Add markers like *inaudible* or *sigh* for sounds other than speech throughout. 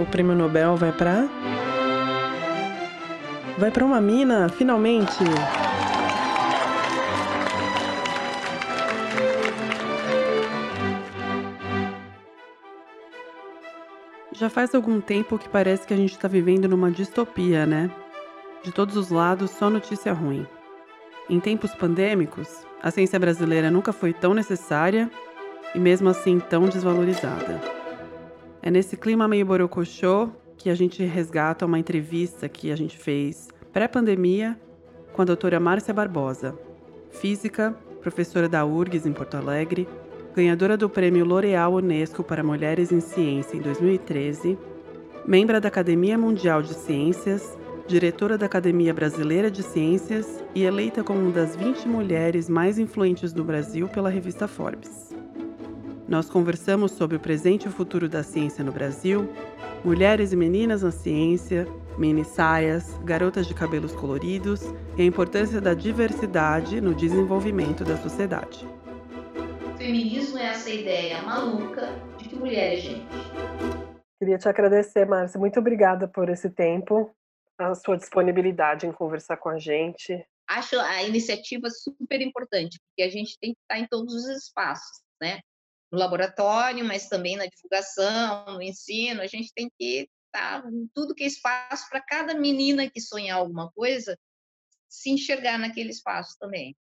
O prêmio Nobel vai para Vai para uma mina, finalmente. Já faz algum tempo que parece que a gente está vivendo numa distopia, né? De todos os lados, só notícia ruim. Em tempos pandêmicos, a ciência brasileira nunca foi tão necessária e mesmo assim tão desvalorizada. É nesse clima meio borocochô que a gente resgata uma entrevista que a gente fez pré-pandemia com a doutora Márcia Barbosa, física, professora da URGS em Porto Alegre, ganhadora do Prêmio L'Oréal Unesco para Mulheres em Ciência em 2013, membro da Academia Mundial de Ciências, diretora da Academia Brasileira de Ciências e eleita como uma das 20 mulheres mais influentes do Brasil pela revista Forbes. Nós conversamos sobre o presente e o futuro da ciência no Brasil, mulheres e meninas na ciência, mini saias, garotas de cabelos coloridos e a importância da diversidade no desenvolvimento da sociedade feminismo é essa ideia maluca de que mulher é gente. Queria te agradecer, Márcia. Muito obrigada por esse tempo, a sua disponibilidade em conversar com a gente. Acho a iniciativa super importante, porque a gente tem que estar em todos os espaços, né? No laboratório, mas também na divulgação, no ensino, a gente tem que estar em tudo que é espaço para cada menina que sonhar alguma coisa se enxergar naquele espaço também.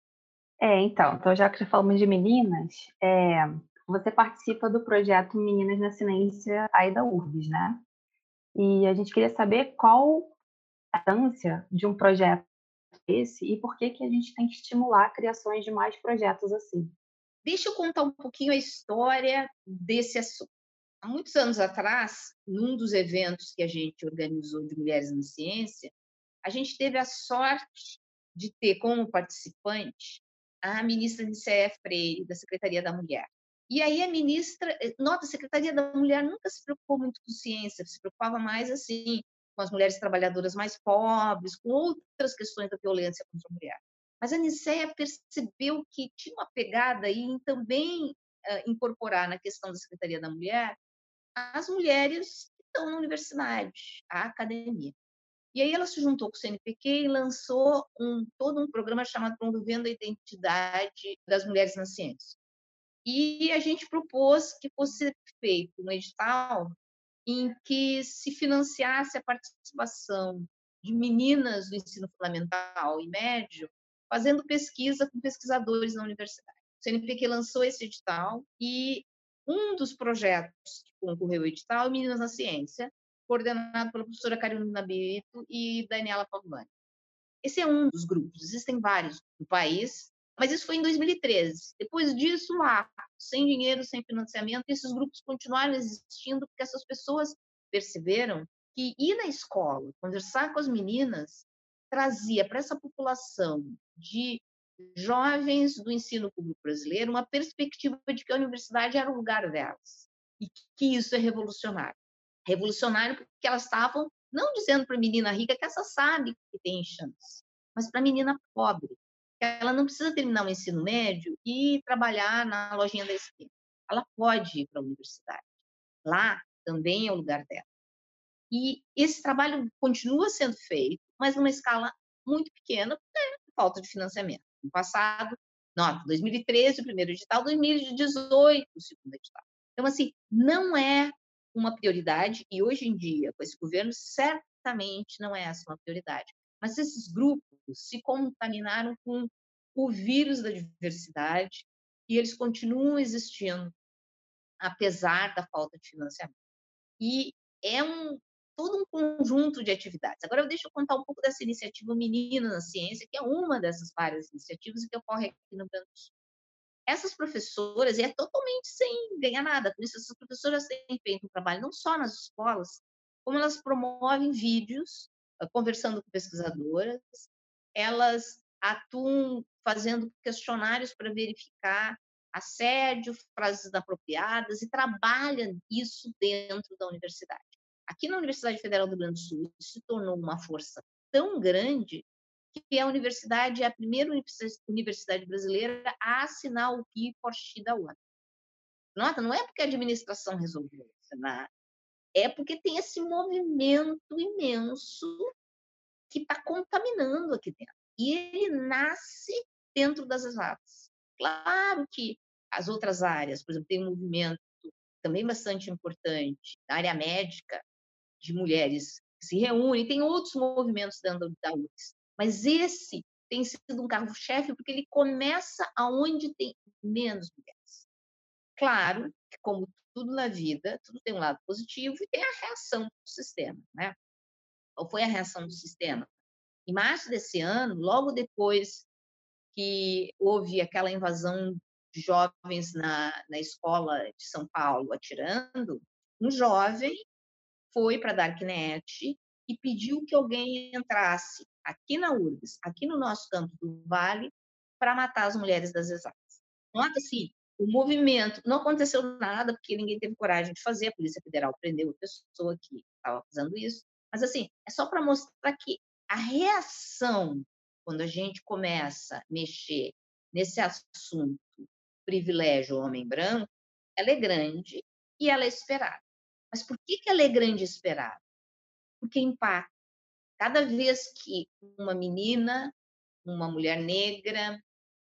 É, então, então já que falamos de meninas, é, você participa do projeto Meninas na Ciência aí da URGS, né? E a gente queria saber qual a importância de um projeto esse e por que, que a gente tem que estimular criações de mais projetos assim. Deixa eu contar um pouquinho a história desse assunto. Há muitos anos atrás, num dos eventos que a gente organizou de Mulheres na Ciência, a gente teve a sorte de ter como participante a ministra Nicéia Freire, da Secretaria da Mulher. E aí a ministra, eh, nota, a Secretaria da Mulher nunca se preocupou muito com ciência, se preocupava mais assim com as mulheres trabalhadoras mais pobres, com outras questões da violência contra a mulher. Mas a Nicéia percebeu que tinha uma pegada em também uh, incorporar na questão da Secretaria da Mulher as mulheres que estão na universidade, a academia. E aí ela se juntou com o CNPq e lançou um, todo um programa chamado Promovendo a Identidade das Mulheres na Ciência. E a gente propôs que fosse feito um edital em que se financiasse a participação de meninas do ensino fundamental e médio fazendo pesquisa com pesquisadores na universidade. O CNPq lançou esse edital e um dos projetos que concorreu ao edital é Meninas na Ciência, coordenado pela professora Carolina Bito e Daniela Pavlani. Esse é um dos grupos, existem vários no país, mas isso foi em 2013. Depois disso, lá, sem dinheiro, sem financiamento, esses grupos continuaram existindo porque essas pessoas perceberam que ir na escola, conversar com as meninas, trazia para essa população de jovens do ensino público brasileiro uma perspectiva de que a universidade era o lugar delas e que isso é revolucionário revolucionário porque elas estavam não dizendo para a menina rica que essa sabe que tem chance, mas para a menina pobre, que ela não precisa terminar o ensino médio e trabalhar na lojinha da esquina. Ela pode ir para a universidade. Lá também é o lugar dela. E esse trabalho continua sendo feito, mas numa escala muito pequena, por falta de financiamento. No passado, nota, 2013 o primeiro edital, 2018 o segundo edital. Então, assim, não é uma prioridade, e hoje em dia, com esse governo, certamente não é essa uma prioridade. Mas esses grupos se contaminaram com o vírus da diversidade e eles continuam existindo, apesar da falta de financiamento. E é um todo um conjunto de atividades. Agora, deixa eu contar um pouco dessa iniciativa Menina na Ciência, que é uma dessas várias iniciativas que ocorre aqui no Rio essas professoras, e é totalmente sem ganhar nada com isso, essas professoras têm feito um trabalho não só nas escolas, como elas promovem vídeos, ah, conversando com pesquisadoras, elas atuam fazendo questionários para verificar assédio, frases inapropriadas, e trabalham isso dentro da universidade. Aqui na Universidade Federal do Rio Grande do Sul, isso se tornou uma força tão grande que a universidade é a primeira universidade brasileira a assinar o PI for da ONU. Nota, não é porque a administração resolveu assinar, é porque tem esse movimento imenso que está contaminando aqui dentro. E ele nasce dentro das exatas. Claro que as outras áreas, por exemplo, tem um movimento também bastante importante na área médica de mulheres que se reúnem, tem outros movimentos dentro da UFS, mas esse tem sido um carro-chefe porque ele começa aonde tem menos mulheres. Claro que, como tudo na vida, tudo tem um lado positivo e tem a reação do sistema, né? Qual foi a reação do sistema? Em março desse ano, logo depois que houve aquela invasão de jovens na, na escola de São Paulo atirando, um jovem foi para a Darknet e pediu que alguém entrasse aqui na URGS, aqui no nosso campo do Vale, para matar as mulheres das exatas. Nota assim, o movimento, não aconteceu nada, porque ninguém teve coragem de fazer, a Polícia Federal prendeu a pessoa que estava fazendo isso, mas assim, é só para mostrar que a reação, quando a gente começa a mexer nesse assunto privilégio homem branco, ela é grande e ela é esperada. Mas por que, que ela é grande e esperada? Porque impacta. Cada vez que uma menina, uma mulher negra,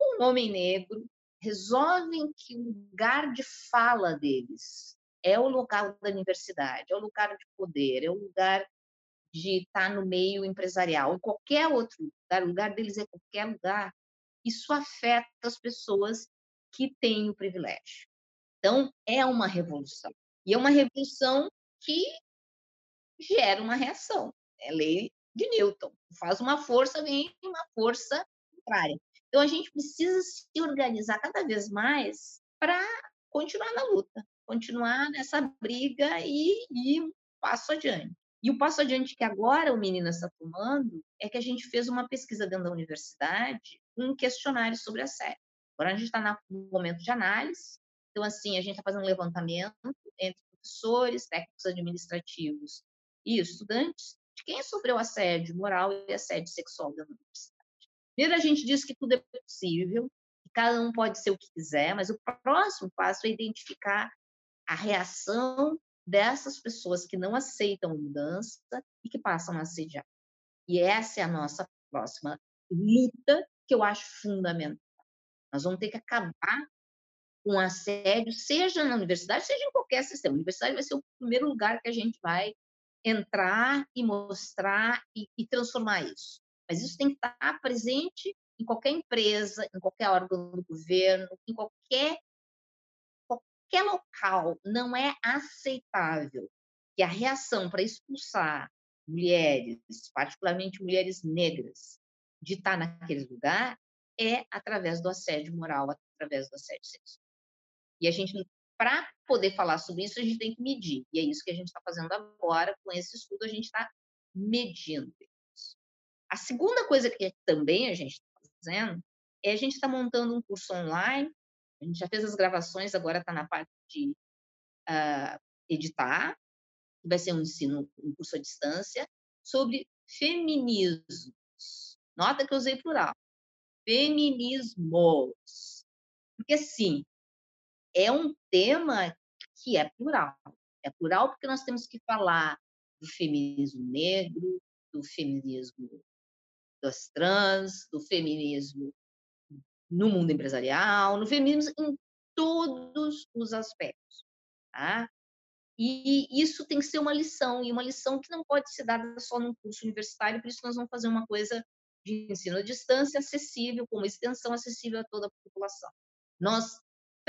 um homem negro resolvem que o lugar de fala deles é o local da universidade, é o lugar de poder, é o lugar de estar no meio empresarial, ou qualquer outro lugar, o lugar deles é qualquer lugar, isso afeta as pessoas que têm o privilégio. Então, é uma revolução. E é uma revolução que gera uma reação. É lei de Newton. Faz uma força, vem uma força contrária. Então, a gente precisa se organizar cada vez mais para continuar na luta, continuar nessa briga e ir um passo adiante. E o passo adiante que agora o menino está tomando é que a gente fez uma pesquisa dentro da universidade, um questionário sobre assédio. Agora a gente está no momento de análise, então assim, a gente está fazendo um levantamento entre professores, técnicos administrativos e estudantes de quem sofreu assédio moral e assédio sexual da universidade. Primeiro, a gente diz que tudo é possível, que cada um pode ser o que quiser, mas o próximo passo é identificar a reação dessas pessoas que não aceitam mudança e que passam a assediar. E essa é a nossa próxima luta, que eu acho fundamental. Nós vamos ter que acabar com assédio, seja na universidade, seja em qualquer sistema. A universidade vai ser o primeiro lugar que a gente vai entrar e mostrar e, e transformar isso. Mas isso tem que estar presente em qualquer empresa, em qualquer órgão do governo, em qualquer, qualquer local. Não é aceitável que a reação para expulsar mulheres, particularmente mulheres negras, de estar naquele lugar, é através do assédio moral, através do assédio sexual. E a gente, para poder falar sobre isso, a gente tem que medir. E é isso que a gente está fazendo agora com esse estudo, a gente está medindo. A segunda coisa que também a gente está fazendo é a gente está montando um curso online. A gente já fez as gravações, agora está na parte de uh, editar, que vai ser um ensino, um curso à distância, sobre feminismos. Nota que eu usei plural. Feminismos. Porque, sim, é um tema que é plural. É plural porque nós temos que falar do feminismo negro, do feminismo das trans, do feminismo no mundo empresarial, no feminismo em todos os aspectos. Tá? E isso tem que ser uma lição, e uma lição que não pode ser dada só num curso universitário, por isso nós vamos fazer uma coisa de ensino à distância acessível, com uma extensão acessível a toda a população. Nós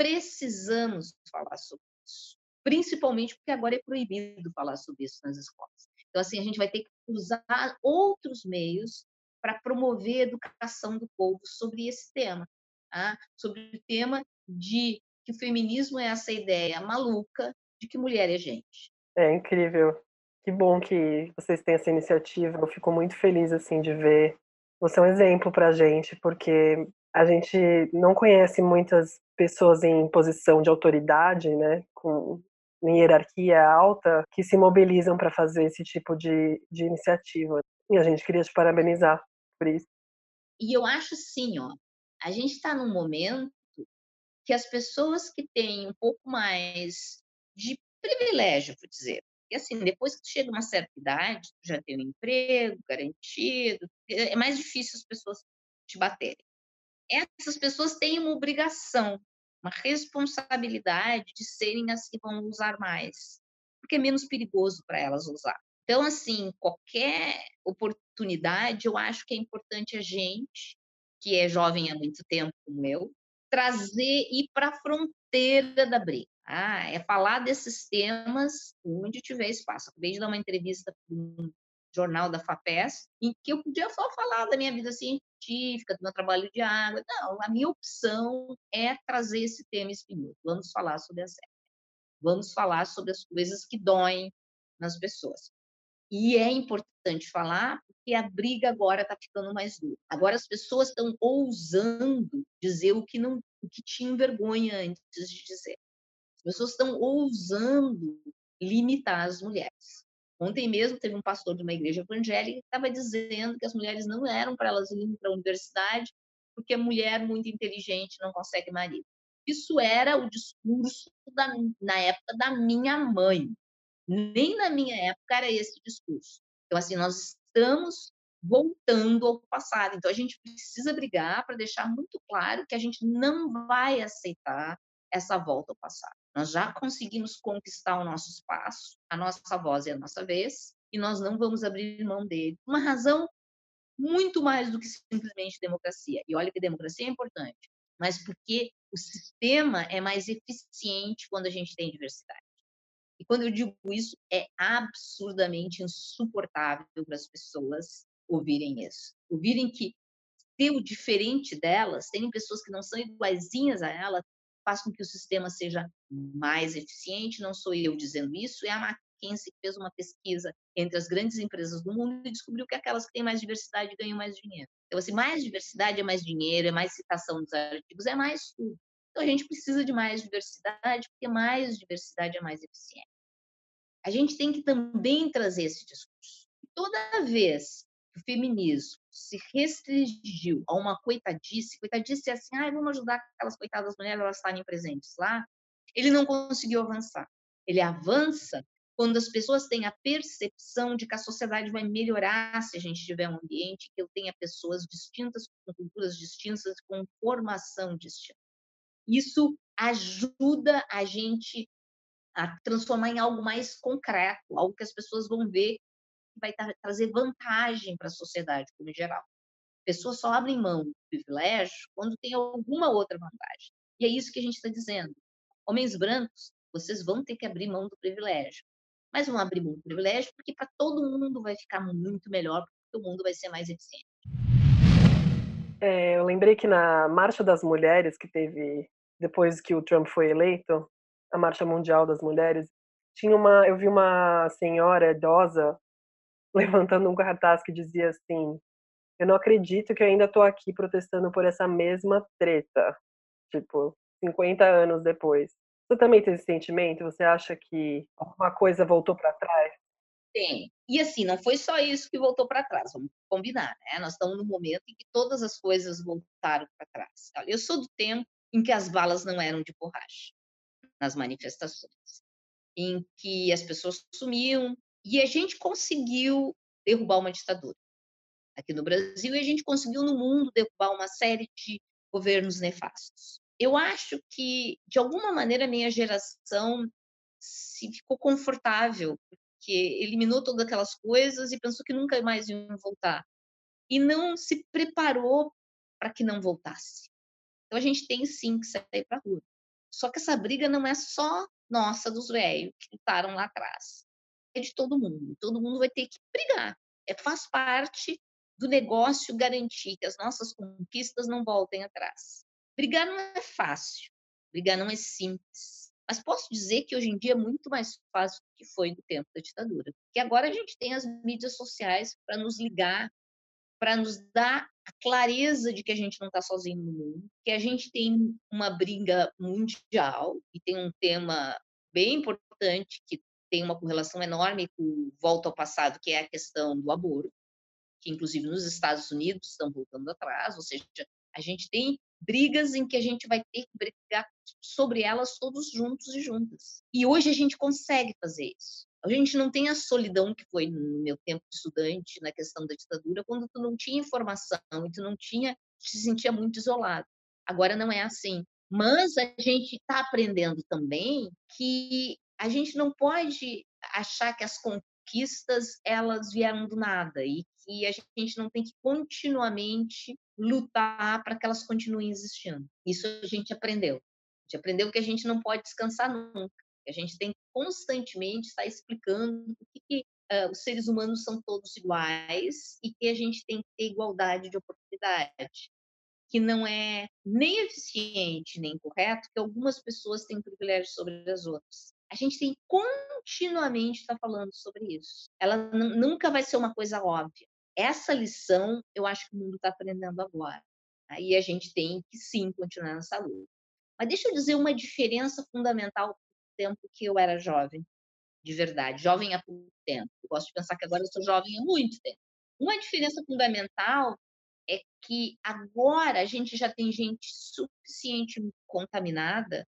precisamos falar sobre isso, principalmente porque agora é proibido falar sobre isso nas escolas. Então, assim, a gente vai ter que usar outros meios para promover a educação do povo sobre esse tema, tá? sobre o tema de que o feminismo é essa ideia maluca de que mulher é gente. É incrível. Que bom que vocês têm essa iniciativa. Eu fico muito feliz assim de ver. Você é um exemplo para a gente, porque a gente não conhece muitas pessoas em posição de autoridade, né, com em hierarquia alta, que se mobilizam para fazer esse tipo de, de iniciativa. E a gente queria te parabenizar por isso. E eu acho sim, ó, a gente está num momento que as pessoas que têm um pouco mais de privilégio, por dizer, Porque, assim, depois que chega uma certa idade, já tem um emprego garantido, é, é mais difícil as pessoas te baterem. Essas pessoas têm uma obrigação, uma responsabilidade de serem as que vão usar mais, porque é menos perigoso para elas usar. Então, assim, qualquer oportunidade, eu acho que é importante a gente, que é jovem há muito tempo como eu, trazer e ir para a fronteira da briga. Ah, é falar desses temas onde tiver espaço. Acabei de dar uma entrevista para um jornal da FAPES, em que eu podia só falar da minha vida científica, do meu trabalho de água. Não, a minha opção é trazer esse tema espinhoso. Vamos falar sobre a série. Vamos falar sobre as coisas que doem nas pessoas. E é importante falar porque a briga agora está ficando mais dura. Agora as pessoas estão ousando dizer o que não, o que tinham vergonha antes de dizer. As pessoas estão ousando limitar as mulheres. Ontem mesmo teve um pastor de uma igreja evangélica que estava dizendo que as mulheres não eram para elas irem para a universidade porque mulher muito inteligente não consegue marido. Isso era o discurso da, na época da minha mãe. Nem na minha época era esse discurso. Então, assim, nós estamos voltando ao passado. Então, a gente precisa brigar para deixar muito claro que a gente não vai aceitar essa volta ao passado. Nós já conseguimos conquistar o nosso espaço, a nossa voz e a nossa vez, e nós não vamos abrir mão dele. Uma razão muito mais do que simplesmente democracia. E olha que democracia é importante, mas porque o sistema é mais eficiente quando a gente tem diversidade. E quando eu digo isso, é absurdamente insuportável para as pessoas ouvirem isso. Ouvirem que ter o diferente delas, terem pessoas que não são iguaizinhas a ela, faz com que o sistema seja mais eficiente. Não sou eu dizendo isso, é a McKinsey que fez uma pesquisa entre as grandes empresas do mundo e descobriu que aquelas que têm mais diversidade ganham mais dinheiro. Então, assim, mais diversidade é mais dinheiro, é mais citação dos artigos, é mais tudo. Então, a gente precisa de mais diversidade, porque mais diversidade é mais eficiente. A gente tem que também trazer esse discurso. Toda vez que o feminismo se restringiu a uma coitadice, coitadice é assim, ah, vamos ajudar aquelas coitadas mulheres, elas estarem presentes lá, ele não conseguiu avançar. Ele avança quando as pessoas têm a percepção de que a sociedade vai melhorar se a gente tiver um ambiente que eu tenha pessoas distintas, com culturas distintas, com formação distinta. Isso ajuda a gente a transformar em algo mais concreto, algo que as pessoas vão ver vai trazer vantagem para a sociedade como geral. Pessoas só abrem mão do privilégio quando tem alguma outra vantagem. E é isso que a gente está dizendo. Homens brancos, vocês vão ter que abrir mão do privilégio. Mas vão abrir mão do privilégio porque para todo mundo vai ficar muito melhor, porque o mundo vai ser mais eficiente. É, eu lembrei que na Marcha das Mulheres, que teve depois que o Trump foi eleito, a Marcha Mundial das Mulheres, tinha uma, eu vi uma senhora idosa *laughs* levantando um cartaz que dizia assim: "Eu não acredito que eu ainda estou aqui protestando por essa mesma treta". Tipo, 50 anos depois. Você também tem esse sentimento? Você acha que uma coisa voltou para trás? Tem. E assim, não foi só isso que voltou para trás, vamos combinar, né? Nós estamos no momento em que todas as coisas voltaram para trás. Eu sou do tempo em que as balas não eram de borracha nas manifestações, em que as pessoas sumiam e a gente conseguiu derrubar uma ditadura aqui no Brasil e a gente conseguiu no mundo derrubar uma série de governos nefastos. Eu acho que de alguma maneira a minha geração se ficou confortável porque eliminou todas aquelas coisas e pensou que nunca mais iam voltar e não se preparou para que não voltasse. Então a gente tem sim que sair para a rua. Só que essa briga não é só nossa, dos velhos que lutaram lá atrás. É de todo mundo. Todo mundo vai ter que brigar. É, faz parte do negócio garantir que as nossas conquistas não voltem atrás. Brigar não é fácil. Brigar não é simples. Mas posso dizer que hoje em dia é muito mais fácil do que foi no tempo da ditadura. Porque agora a gente tem as mídias sociais para nos ligar, para nos dar a clareza de que a gente não está sozinho no mundo, que a gente tem uma briga mundial e tem um tema bem importante que tem uma correlação enorme com volta ao passado, que é a questão do aborto, que inclusive nos Estados Unidos estão voltando atrás, ou seja, a gente tem brigas em que a gente vai ter que brigar sobre elas todos juntos e juntas. E hoje a gente consegue fazer isso. A gente não tem a solidão que foi no meu tempo de estudante, na questão da ditadura, quando tu não tinha informação e tu não tinha, se sentia muito isolado. Agora não é assim. Mas a gente está aprendendo também que a gente não pode achar que as conquistas elas vieram do nada e que a gente não tem que continuamente lutar para que elas continuem existindo. Isso a gente aprendeu. A gente aprendeu que a gente não pode descansar nunca. A gente tem que constantemente estar explicando que, que uh, os seres humanos são todos iguais e que a gente tem que ter igualdade de oportunidade, que não é nem eficiente nem correto que algumas pessoas têm privilégio sobre as outras. A gente tem continuamente estar falando sobre isso. Ela nunca vai ser uma coisa óbvia. Essa lição eu acho que o mundo está aprendendo agora. Aí a gente tem que sim continuar nessa luta. Mas deixa eu dizer uma diferença fundamental tempo que eu era jovem, de verdade, jovem há pouco tempo. Eu gosto de pensar que agora eu sou jovem há muito tempo. Uma diferença fundamental é que agora a gente já tem gente suficientemente contaminada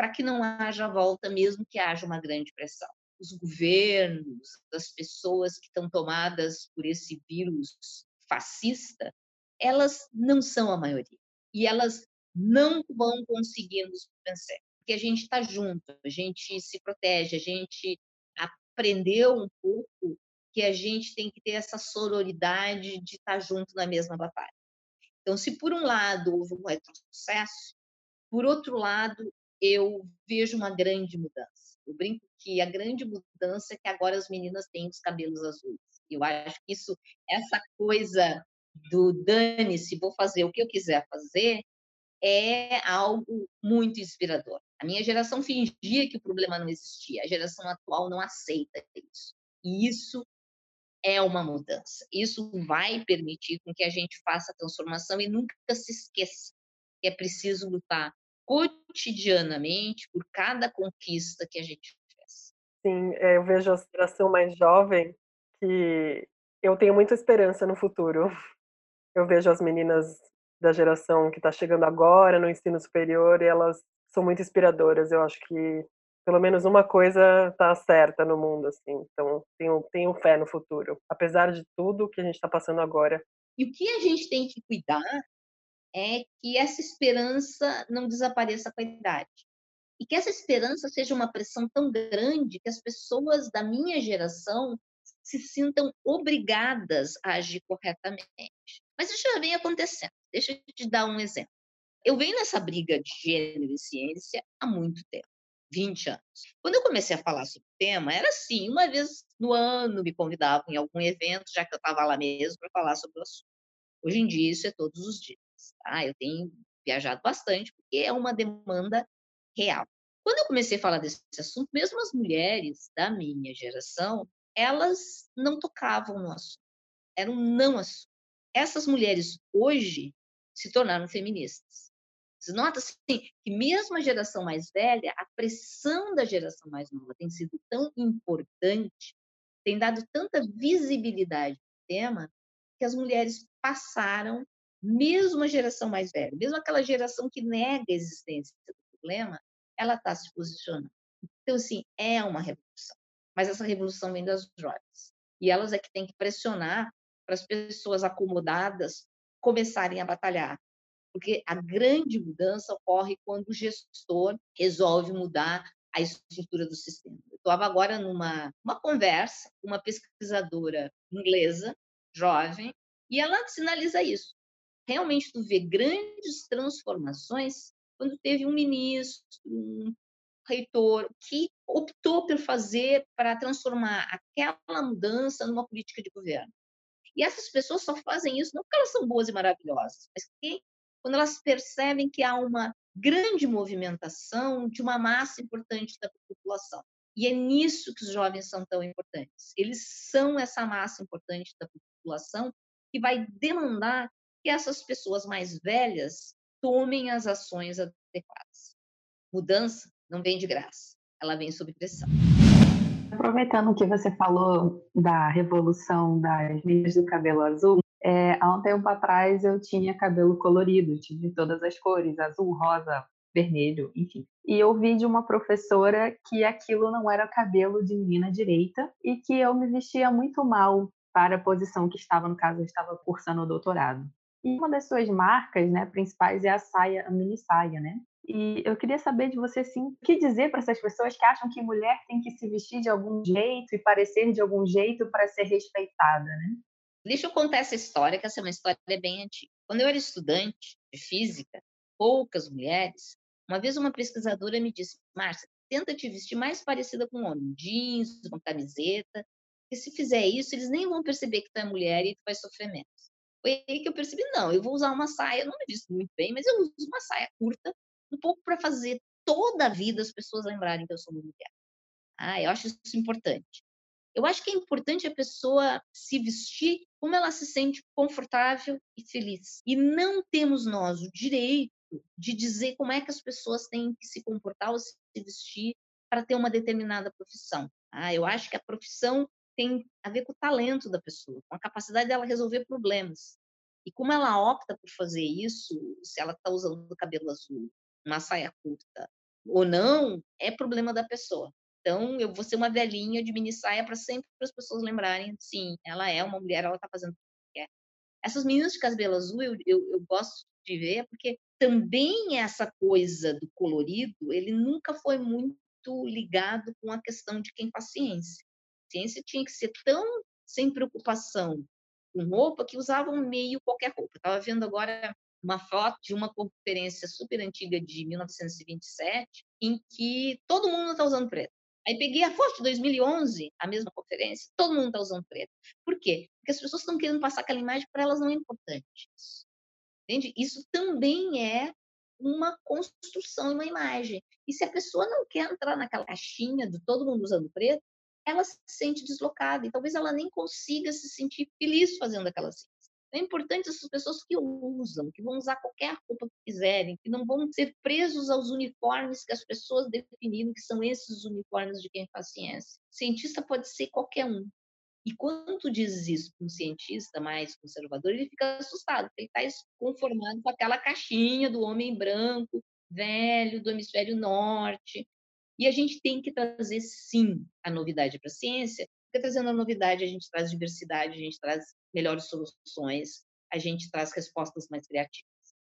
para que não haja volta, mesmo que haja uma grande pressão. Os governos, as pessoas que estão tomadas por esse vírus fascista, elas não são a maioria. E elas não vão conseguir nos vencer porque a gente está junto, a gente se protege, a gente aprendeu um pouco que a gente tem que ter essa sororidade de estar tá junto na mesma batalha. Então, se por um lado houve um retrocesso, por outro lado, eu vejo uma grande mudança. Eu brinco que a grande mudança é que agora as meninas têm os cabelos azuis. Eu acho que isso, essa coisa do dane-se, vou fazer o que eu quiser fazer, é algo muito inspirador. A minha geração fingia que o problema não existia, a geração atual não aceita isso. E isso é uma mudança. Isso vai permitir com que a gente faça a transformação e nunca se esqueça que é preciso lutar cotidianamente por cada conquista que a gente fez. Sim, é, eu vejo a geração mais jovem que eu tenho muita esperança no futuro. *laughs* Eu vejo as meninas da geração que está chegando agora no ensino superior e elas são muito inspiradoras. Eu acho que pelo menos uma coisa está certa no mundo, assim. Então, tenho, tenho fé no futuro, apesar de tudo que a gente está passando agora. E o que a gente tem que cuidar é que essa esperança não desapareça com a idade. E que essa esperança seja uma pressão tão grande que as pessoas da minha geração se sintam obrigadas a agir corretamente. Mas isso já vem acontecendo. Deixa eu te dar um exemplo. Eu venho nessa briga de gênero e ciência há muito tempo. 20 anos. Quando eu comecei a falar sobre o tema, era assim, uma vez no ano me convidavam em algum evento, já que eu estava lá mesmo para falar sobre o assunto. Hoje em dia isso é todos os dias. Tá? Eu tenho viajado bastante porque é uma demanda real. Quando eu comecei a falar desse assunto, mesmo as mulheres da minha geração, elas não tocavam no assunto. Era um não assunto. Essas mulheres hoje se tornaram feministas. Você nota assim, que mesmo a geração mais velha, a pressão da geração mais nova tem sido tão importante, tem dado tanta visibilidade ao tema, que as mulheres passaram, mesmo a geração mais velha, mesmo aquela geração que nega a existência do problema, ela está se posicionando. Então, assim, é uma revolução. Mas essa revolução vem das jovens. E elas é que têm que pressionar para as pessoas acomodadas começarem a batalhar, porque a grande mudança ocorre quando o gestor resolve mudar a estrutura do sistema. Eu estava agora numa uma conversa com uma pesquisadora inglesa, jovem, e ela sinaliza isso. Realmente, tu vê grandes transformações quando teve um ministro, um reitor, que optou por fazer para transformar aquela mudança numa política de governo. E essas pessoas só fazem isso não porque elas são boas e maravilhosas, mas porque quando elas percebem que há uma grande movimentação de uma massa importante da população. E é nisso que os jovens são tão importantes. Eles são essa massa importante da população que vai demandar que essas pessoas mais velhas tomem as ações adequadas. Mudança não vem de graça, ela vem sob pressão. Aproveitando que você falou da revolução das meninas do cabelo azul, É, há um tempo atrás eu tinha cabelo colorido, de todas as cores, azul, rosa, vermelho, enfim. E eu de uma professora que aquilo não era cabelo de menina direita e que eu me vestia muito mal para a posição que estava, no caso, eu estava cursando o doutorado. E uma das suas marcas né, principais é a saia, a mini saia, né? E eu queria saber de você, sim, o que dizer para essas pessoas que acham que mulher tem que se vestir de algum jeito e parecer de algum jeito para ser respeitada, né? Deixa eu contar essa história, que essa é uma história bem antiga. Quando eu era estudante de física, poucas mulheres, uma vez uma pesquisadora me disse, Márcia, tenta te vestir mais parecida com um homem, jeans, uma camiseta, porque se fizer isso, eles nem vão perceber que tu é mulher e tu vai sofrer menos. Foi aí que eu percebi, não, eu vou usar uma saia, não me visto muito bem, mas eu uso uma saia curta, um pouco para fazer toda a vida as pessoas lembrarem que eu sou mulher. Ah, eu acho isso importante. Eu acho que é importante a pessoa se vestir como ela se sente confortável e feliz. E não temos nós o direito de dizer como é que as pessoas têm que se comportar ou se vestir para ter uma determinada profissão. Ah, eu acho que a profissão tem a ver com o talento da pessoa, com a capacidade dela resolver problemas. E como ela opta por fazer isso, se ela está usando cabelo azul, uma saia curta ou não, é problema da pessoa. Então, eu vou ser uma velhinha de mini saia para sempre as pessoas lembrarem, sim, ela é uma mulher, ela está fazendo o que quer. Essas meninas de cabelo azul, eu, eu, eu gosto de ver, porque também essa coisa do colorido, ele nunca foi muito ligado com a questão de quem faz tinha que ser tão sem preocupação com roupa que usavam meio qualquer roupa. Estava vendo agora uma foto de uma conferência super antiga de 1927, em que todo mundo está usando preto. Aí peguei a foto de 2011, a mesma conferência, todo mundo está usando preto. Por quê? Porque as pessoas estão querendo passar aquela imagem para elas não é importante. Entende? Isso também é uma construção, uma imagem. E se a pessoa não quer entrar naquela caixinha de todo mundo usando preto, ela se sente deslocada e talvez ela nem consiga se sentir feliz fazendo aquela ciência. É importante essas pessoas que usam, que vão usar qualquer roupa que quiserem, que não vão ser presos aos uniformes que as pessoas definiram que são esses uniformes de quem faz ciência. Cientista pode ser qualquer um. E quando dizes isso para um cientista mais conservador, ele fica assustado, porque ele está conformado com aquela caixinha do homem branco, velho, do hemisfério norte. E a gente tem que trazer, sim, a novidade para a ciência, porque trazendo a novidade, a gente traz diversidade, a gente traz melhores soluções, a gente traz respostas mais criativas.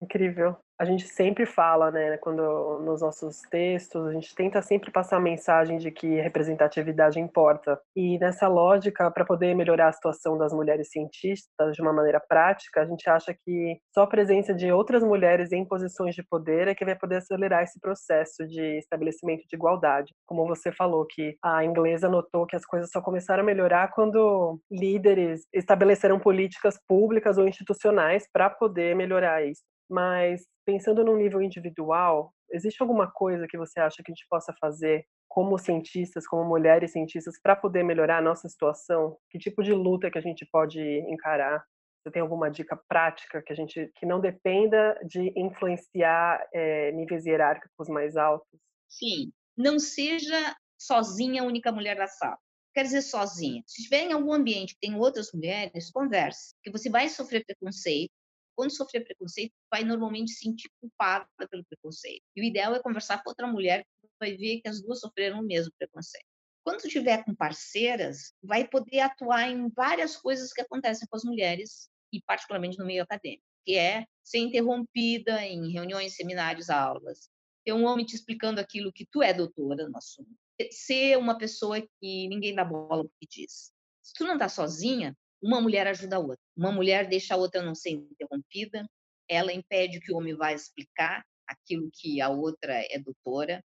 Incrível. A gente sempre fala, né, quando nos nossos textos, a gente tenta sempre passar a mensagem de que representatividade importa. E nessa lógica, para poder melhorar a situação das mulheres cientistas de uma maneira prática, a gente acha que só a presença de outras mulheres em posições de poder é que vai poder acelerar esse processo de estabelecimento de igualdade. Como você falou que a inglesa notou que as coisas só começaram a melhorar quando líderes estabeleceram políticas públicas ou institucionais para poder melhorar isso. Mas pensando no nível individual, existe alguma coisa que você acha que a gente possa fazer como cientistas, como mulheres cientistas, para poder melhorar a nossa situação? Que tipo de luta que a gente pode encarar? Você tem alguma dica prática que a gente que não dependa de influenciar é, níveis hierárquicos mais altos? Sim, não seja sozinha a única mulher da sala. Quer dizer, sozinha. Se estiver em algum ambiente que tem outras mulheres, converse, que você vai sofrer preconceito, quando sofrer preconceito, vai normalmente se sentir culpada pelo preconceito. E o ideal é conversar com outra mulher que vai ver que as duas sofreram o mesmo preconceito. Quando tiver com parceiras, vai poder atuar em várias coisas que acontecem com as mulheres, e particularmente no meio acadêmico, que é ser interrompida em reuniões, seminários, aulas, ter um homem te explicando aquilo que tu é doutora no assunto, ser uma pessoa que ninguém dá bola porque diz. Se tu não está sozinha, uma mulher ajuda a outra. Uma mulher deixa a outra não ser interrompida, ela impede que o homem vá explicar aquilo que a outra é doutora,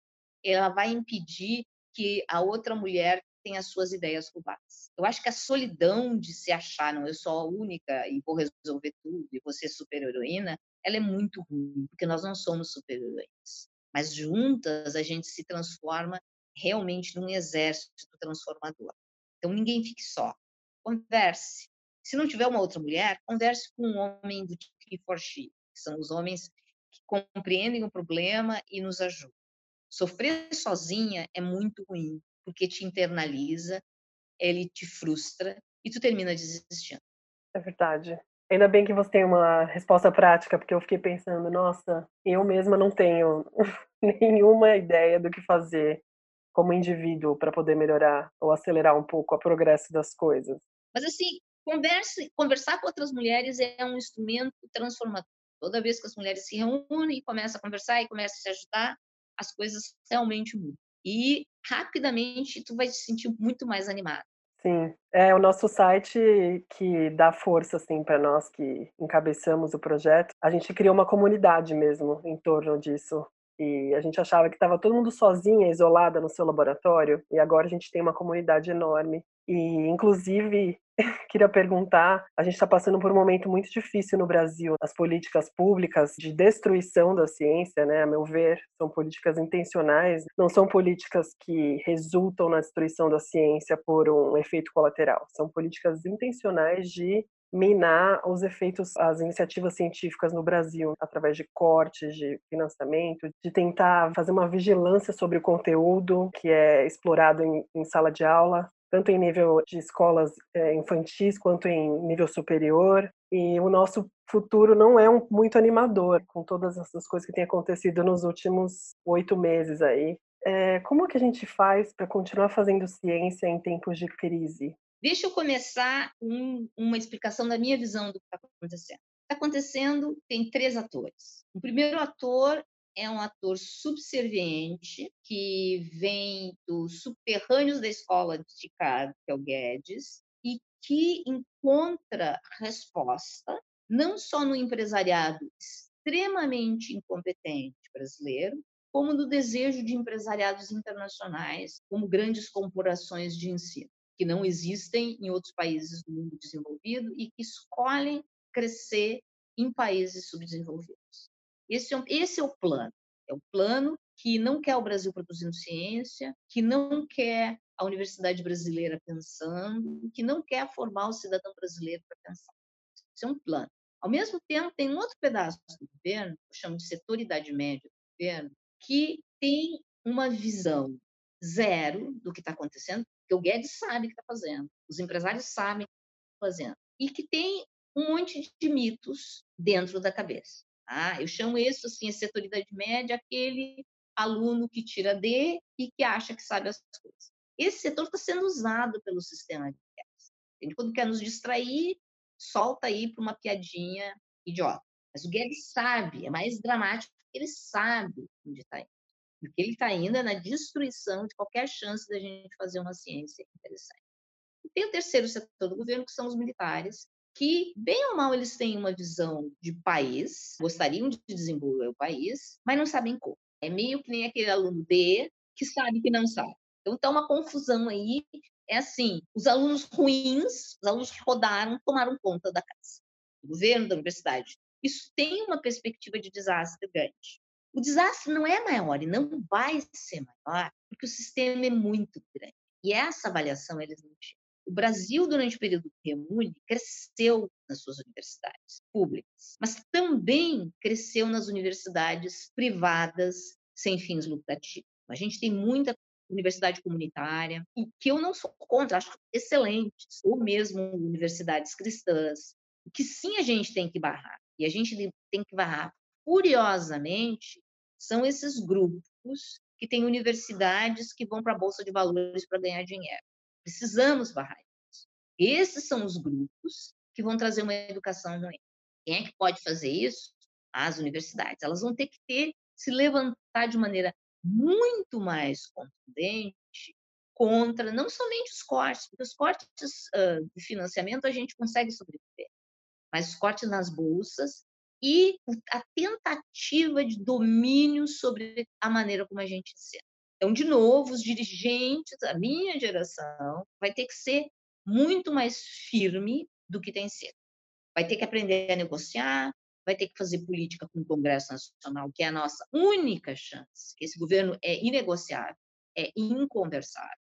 ela vai impedir que a outra mulher tenha as suas ideias roubadas. Eu acho que a solidão de se achar, não, eu sou a única e vou resolver tudo e vou ser super-heroína, ela é muito ruim, porque nós não somos super-heroínas. Mas juntas a gente se transforma realmente num exército transformador. Então ninguém fique só converse. Se não tiver uma outra mulher, converse com um homem do tipo for she, que são os homens que compreendem o problema e nos ajudam. Sofrer sozinha é muito ruim, porque te internaliza, ele te frustra e tu termina desistindo. É verdade. Ainda bem que você tem uma resposta prática, porque eu fiquei pensando, nossa, eu mesma não tenho *laughs* nenhuma ideia do que fazer como indivíduo para poder melhorar ou acelerar um pouco o progresso das coisas. Mas assim, converse, conversar com outras mulheres é um instrumento transformador. Toda vez que as mulheres se reúnem e começam a conversar e começam a se ajudar, as coisas realmente mudam. E rapidamente tu vai te sentir muito mais animado. Sim, é o nosso site que dá força assim para nós que encabeçamos o projeto. A gente criou uma comunidade mesmo em torno disso. E a gente achava que estava todo mundo sozinha, isolada no seu laboratório, e agora a gente tem uma comunidade enorme. E, inclusive, *laughs* queria perguntar: a gente está passando por um momento muito difícil no Brasil. As políticas públicas de destruição da ciência, né, a meu ver, são políticas intencionais, não são políticas que resultam na destruição da ciência por um efeito colateral. São políticas intencionais de minar os efeitos, as iniciativas científicas no Brasil, através de cortes de financiamento, de tentar fazer uma vigilância sobre o conteúdo que é explorado em, em sala de aula, tanto em nível de escolas é, infantis quanto em nível superior. E o nosso futuro não é um, muito animador, com todas essas coisas que têm acontecido nos últimos oito meses aí. É, como que a gente faz para continuar fazendo ciência em tempos de crise? Deixa eu começar um, uma explicação da minha visão do que está acontecendo. Está acontecendo, tem três atores. O primeiro ator é um ator subserviente que vem dos subterrâneos da escola de Chicago, que é o Guedes, e que encontra resposta não só no empresariado extremamente incompetente brasileiro, como no desejo de empresariados internacionais, como grandes corporações de ensino, que não existem em outros países do mundo desenvolvido e que escolhem crescer em países subdesenvolvidos. Esse é, esse é o plano. É o plano que não quer o Brasil produzindo ciência, que não quer a universidade brasileira pensando, que não quer formar o cidadão brasileiro para pensar. Isso é um plano. Ao mesmo tempo, tem um outro pedaço do governo, que eu chamo de setor idade média do governo, que tem uma visão zero do que está acontecendo, que o Guedes sabe que está fazendo, os empresários sabem que está fazendo, e que tem um monte de mitos dentro da cabeça. Ah, eu chamo isso assim, a setoridade média, aquele aluno que tira D e que acha que sabe as coisas. Esse setor está sendo usado pelo sistema de Guedes. Quando quer nos distrair, solta aí para uma piadinha idiota. Mas o Guedes sabe, é mais dramático, porque ele sabe onde está indo. Porque ele está é na destruição de qualquer chance da gente fazer uma ciência interessante. E tem o terceiro setor do governo, que são os militares, que, bem ou mal, eles têm uma visão de país, gostariam de desenvolver o país, mas não sabem como. É meio que nem aquele aluno D que sabe que não sabe. Então, está uma confusão aí. É assim, os alunos ruins, os alunos que rodaram, tomaram conta da casa. O governo da universidade. Isso tem uma perspectiva de desastre grande. O desastre não é maior e não vai ser maior, porque o sistema é muito grande. E essa avaliação eles não tinham. O Brasil, durante o período do Reúne, cresceu nas suas universidades públicas, mas também cresceu nas universidades privadas sem fins lucrativos. A gente tem muita universidade comunitária, e que eu não sou contra, acho excelentes, ou mesmo universidades cristãs, que sim a gente tem que barrar. E a gente tem que barrar furiosamente são esses grupos que têm universidades que vão para a bolsa de valores para ganhar dinheiro. Precisamos barrar isso. Esses são os grupos que vão trazer uma educação ruim. Quem é que pode fazer isso? As universidades. Elas vão ter que ter, se levantar de maneira muito mais contundente contra não somente os cortes, porque os cortes uh, de financiamento a gente consegue sobreviver, mas os cortes nas bolsas e a tentativa de domínio sobre a maneira como a gente ensina. Então, de novo, os dirigentes, a minha geração, vai ter que ser muito mais firme do que tem sido. Vai ter que aprender a negociar, vai ter que fazer política com o Congresso Nacional, que é a nossa única chance. Esse governo é inegociável, é inconversável.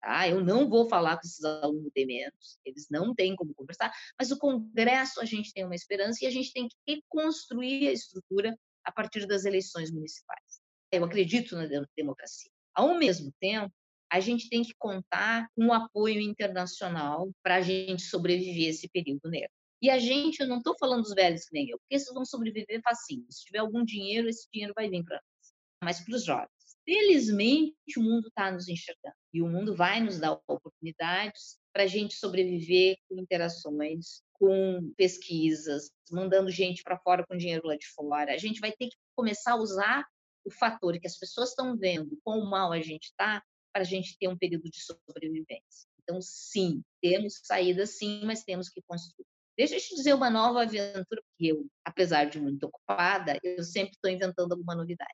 Tá? Eu não vou falar com esses alunos de menos, eles não têm como conversar, mas o Congresso a gente tem uma esperança e a gente tem que reconstruir a estrutura a partir das eleições municipais. Eu acredito na democracia. Ao mesmo tempo, a gente tem que contar com o apoio internacional para a gente sobreviver esse período negro. E a gente, eu não estou falando dos velhos que nem eu, porque esses vão sobreviver facinho. Se tiver algum dinheiro, esse dinheiro vai vir para nós. Mas para os jovens. Felizmente, o mundo está nos enxergando. E o mundo vai nos dar oportunidades para a gente sobreviver com interações, com pesquisas, mandando gente para fora com dinheiro lá de fora. A gente vai ter que começar a usar o fator que as pessoas estão vendo, quão mal a gente está, para a gente ter um período de sobrevivência. Então, sim, temos saída, sim, mas temos que construir. Deixa eu te dizer uma nova aventura, porque eu, apesar de muito ocupada, eu sempre estou inventando alguma novidade.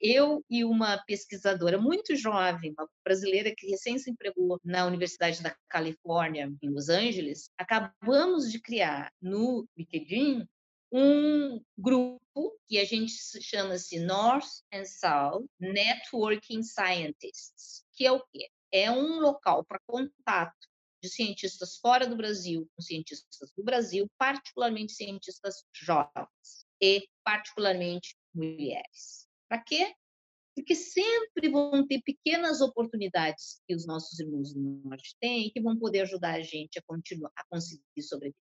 Eu e uma pesquisadora muito jovem, uma brasileira que recém se empregou na Universidade da Califórnia, em Los Angeles, acabamos de criar no LinkedIn um grupo que a gente chama-se North and South Networking Scientists, que é o quê? É um local para contato de cientistas fora do Brasil com cientistas do Brasil, particularmente cientistas jovens e particularmente mulheres. Para quê? Porque sempre vão ter pequenas oportunidades que os nossos irmãos do Norte têm que vão poder ajudar a gente a continuar a conseguir sobreviver.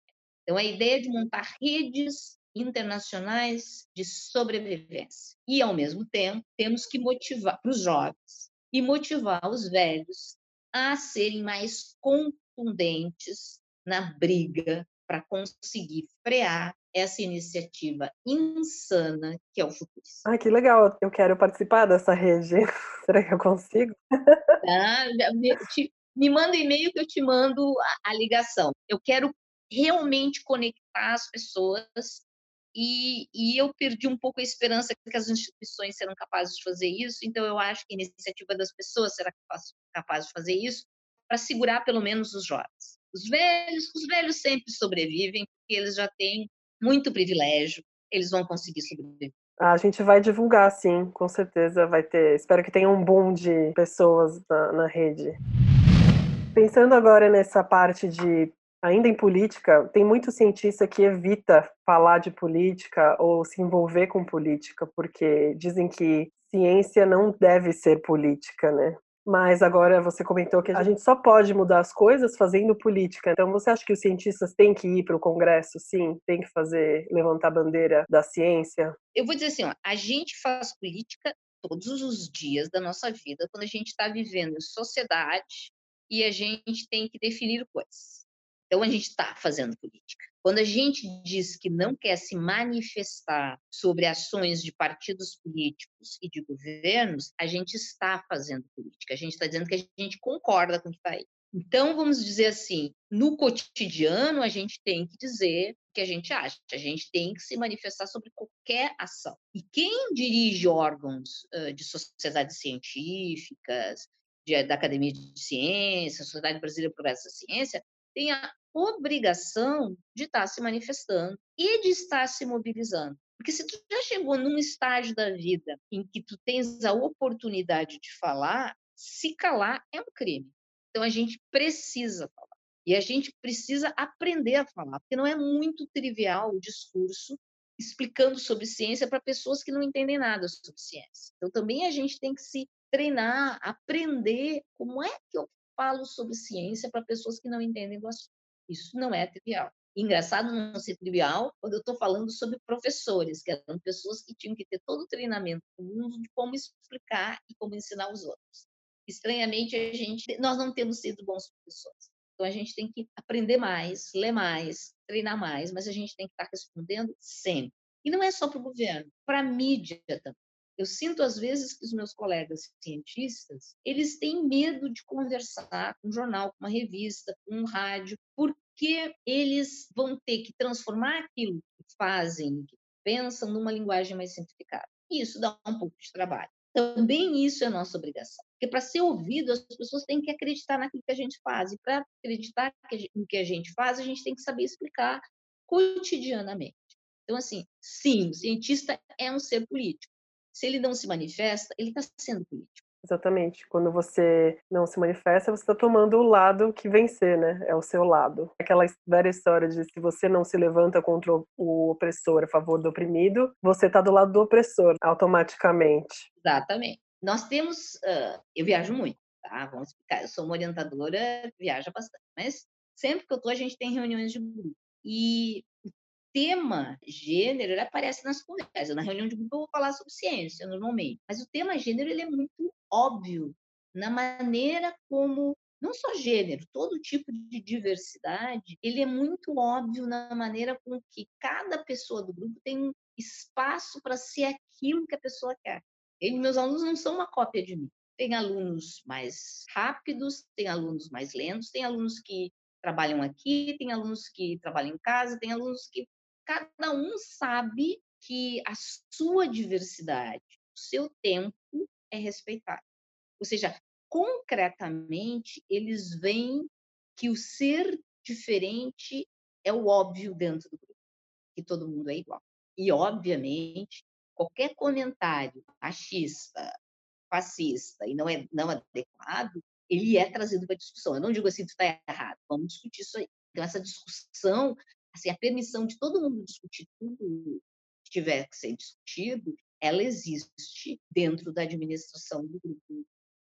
Então, a ideia de montar redes internacionais de sobrevivência. E, ao mesmo tempo, temos que motivar para os jovens e motivar os velhos a serem mais contundentes na briga para conseguir frear essa iniciativa insana que é o futuro. Ah, que legal! Eu quero participar dessa rede. *laughs* Será que eu consigo? Ah, me, te, me manda e-mail que eu te mando a, a ligação. Eu quero realmente conectar as pessoas e, e, eu perdi um pouco a esperança que as instituições serão capazes de fazer isso, então eu acho que a iniciativa das pessoas será capaz de fazer isso para segurar pelo menos os jovens. Os velhos, os velhos sempre sobrevivem porque eles já têm muito privilégio, eles vão conseguir sobreviver. A gente vai divulgar, sim, com certeza vai ter. Espero que tenha um boom de pessoas na, na rede. Pensando agora nessa parte de ainda em política, tem muito cientista que evita falar de política ou se envolver com política, porque dizem que ciência não deve ser política, né? Mas agora você comentou que a gente só pode mudar as coisas fazendo política. Então você acha que os cientistas têm que ir para o Congresso, sim? Tem que fazer, levantar a bandeira da ciência? Eu vou dizer assim, ó, a gente faz política todos os dias da nossa vida, quando a gente está vivendo em sociedade e a gente tem que definir coisas. Então, a gente está fazendo política. Quando a gente diz que não quer se manifestar sobre ações de partidos políticos e de governos, a gente está fazendo política. A gente está dizendo que a gente concorda com o que está aí. Então, vamos dizer assim, no cotidiano, a gente tem que dizer o que a gente acha. A gente tem que se manifestar sobre qualquer ação. E quem dirige órgãos uh, de sociedades científicas, de, da Academia de Ciências, Sociedade Brasileira Progresso da Ciência, tem a obrigação de estar se manifestando e de estar se mobilizando. Porque se tu já chegou num estágio da vida em que tu tens a oportunidade de falar, se calar é um crime. Então a gente precisa falar. E a gente precisa aprender a falar, porque não é muito trivial o discurso explicando sobre ciência para pessoas que não entendem nada sobre ciência. Então também a gente tem que se treinar, aprender como é que eu falo sobre ciência para pessoas que não entendem do assunto. Isso não é trivial. Engraçado não ser trivial quando eu estou falando sobre professores, que eram pessoas que tinham que ter todo o treinamento do mundo de como explicar e como ensinar os outros. Estranhamente, a gente, nós não temos sido bons professores. Então, a gente tem que aprender mais, ler mais, treinar mais, mas a gente tem que estar respondendo sempre. E não é só para o governo, para a mídia também. Eu sinto às vezes que os meus colegas cientistas, eles têm medo de conversar com um jornal, com uma revista, com um rádio, porque eles vão ter que transformar aquilo que fazem, que pensam numa linguagem mais simplificada. E isso dá um pouco de trabalho. Também isso é nossa obrigação. Porque para ser ouvido, as pessoas têm que acreditar naquilo que a gente faz. E para acreditar no que a gente faz, a gente tem que saber explicar cotidianamente. Então, assim, sim, o cientista é um ser político se ele não se manifesta, ele está sendo político. Exatamente. Quando você não se manifesta, você está tomando o lado que vencer, né? É o seu lado. Aquela velha história de se você não se levanta contra o opressor a favor do oprimido, você está do lado do opressor, automaticamente. Exatamente. Nós temos. Uh, eu viajo muito, tá? Vamos explicar. Eu sou uma orientadora, viaja bastante. Mas sempre que eu estou, a gente tem reuniões de grupo. E tema gênero ele aparece nas conversas. Na reunião de grupo eu vou falar sobre ciência, normalmente. Mas o tema gênero ele é muito óbvio na maneira como não só gênero, todo tipo de diversidade, ele é muito óbvio na maneira com que cada pessoa do grupo tem um espaço para ser aquilo que a pessoa quer. Meus alunos não são uma cópia de mim. Tem alunos mais rápidos, tem alunos mais lentos, tem alunos que trabalham aqui, tem alunos que trabalham em casa, tem alunos que cada um sabe que a sua diversidade, o seu tempo é respeitado. Ou seja, concretamente, eles veem que o ser diferente é o óbvio dentro do grupo, que todo mundo é igual. E, obviamente, qualquer comentário machista, fascista e não é não adequado, ele é trazido para discussão. Eu não digo assim, tu está errado, vamos discutir isso aí. Então, essa discussão, assim, a permissão de todo mundo discutir tudo que tiver que ser discutido, ela existe dentro da administração do grupo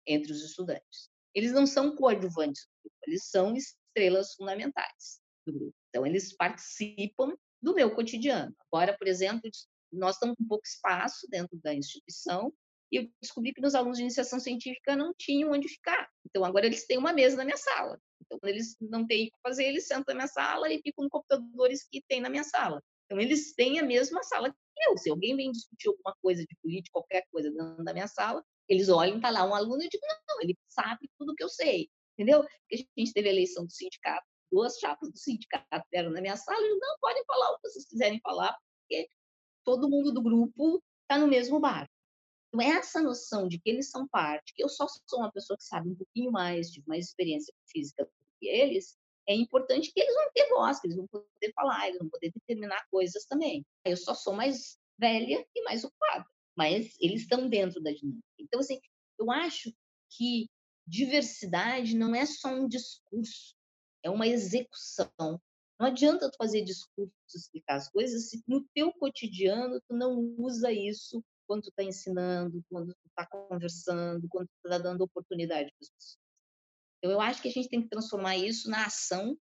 entre os estudantes. Eles não são coadjuvantes do grupo, eles são estrelas fundamentais do grupo. Então, eles participam do meu cotidiano. Agora, por exemplo, nós estamos com pouco espaço dentro da instituição e eu descobri que meus alunos de iniciação científica não tinham onde ficar. Então, agora eles têm uma mesa na minha sala. Então, quando eles não têm o que fazer, eles sentam na minha sala e ficam com computadores que tem na minha sala. Então, eles têm a mesma sala que eu. Se alguém vem discutir alguma coisa de política, qualquer coisa dentro da minha sala, eles olham, está lá um aluno, eu digo, não, ele sabe tudo que eu sei, entendeu? Porque a gente teve a eleição do sindicato, duas chapas do sindicato eram na minha sala, e não, podem falar o que vocês quiserem falar, porque todo mundo do grupo está no mesmo barco. Então, essa noção de que eles são parte, que eu só sou uma pessoa que sabe um pouquinho mais, de mais experiência física do que eles, é importante que eles vão ter voz, que eles vão poder falar, eles vão poder determinar coisas também. Eu só sou mais velha e mais ocupada mas eles estão dentro da dinâmica. Então, assim, eu acho que diversidade não é só um discurso, é uma execução. Não adianta tu fazer discurso, explicar as coisas, se no teu cotidiano tu não usa isso quando tu está ensinando, quando tu está conversando, quando tu está dando oportunidade para as pessoas. Então, eu acho que a gente tem que transformar isso na ação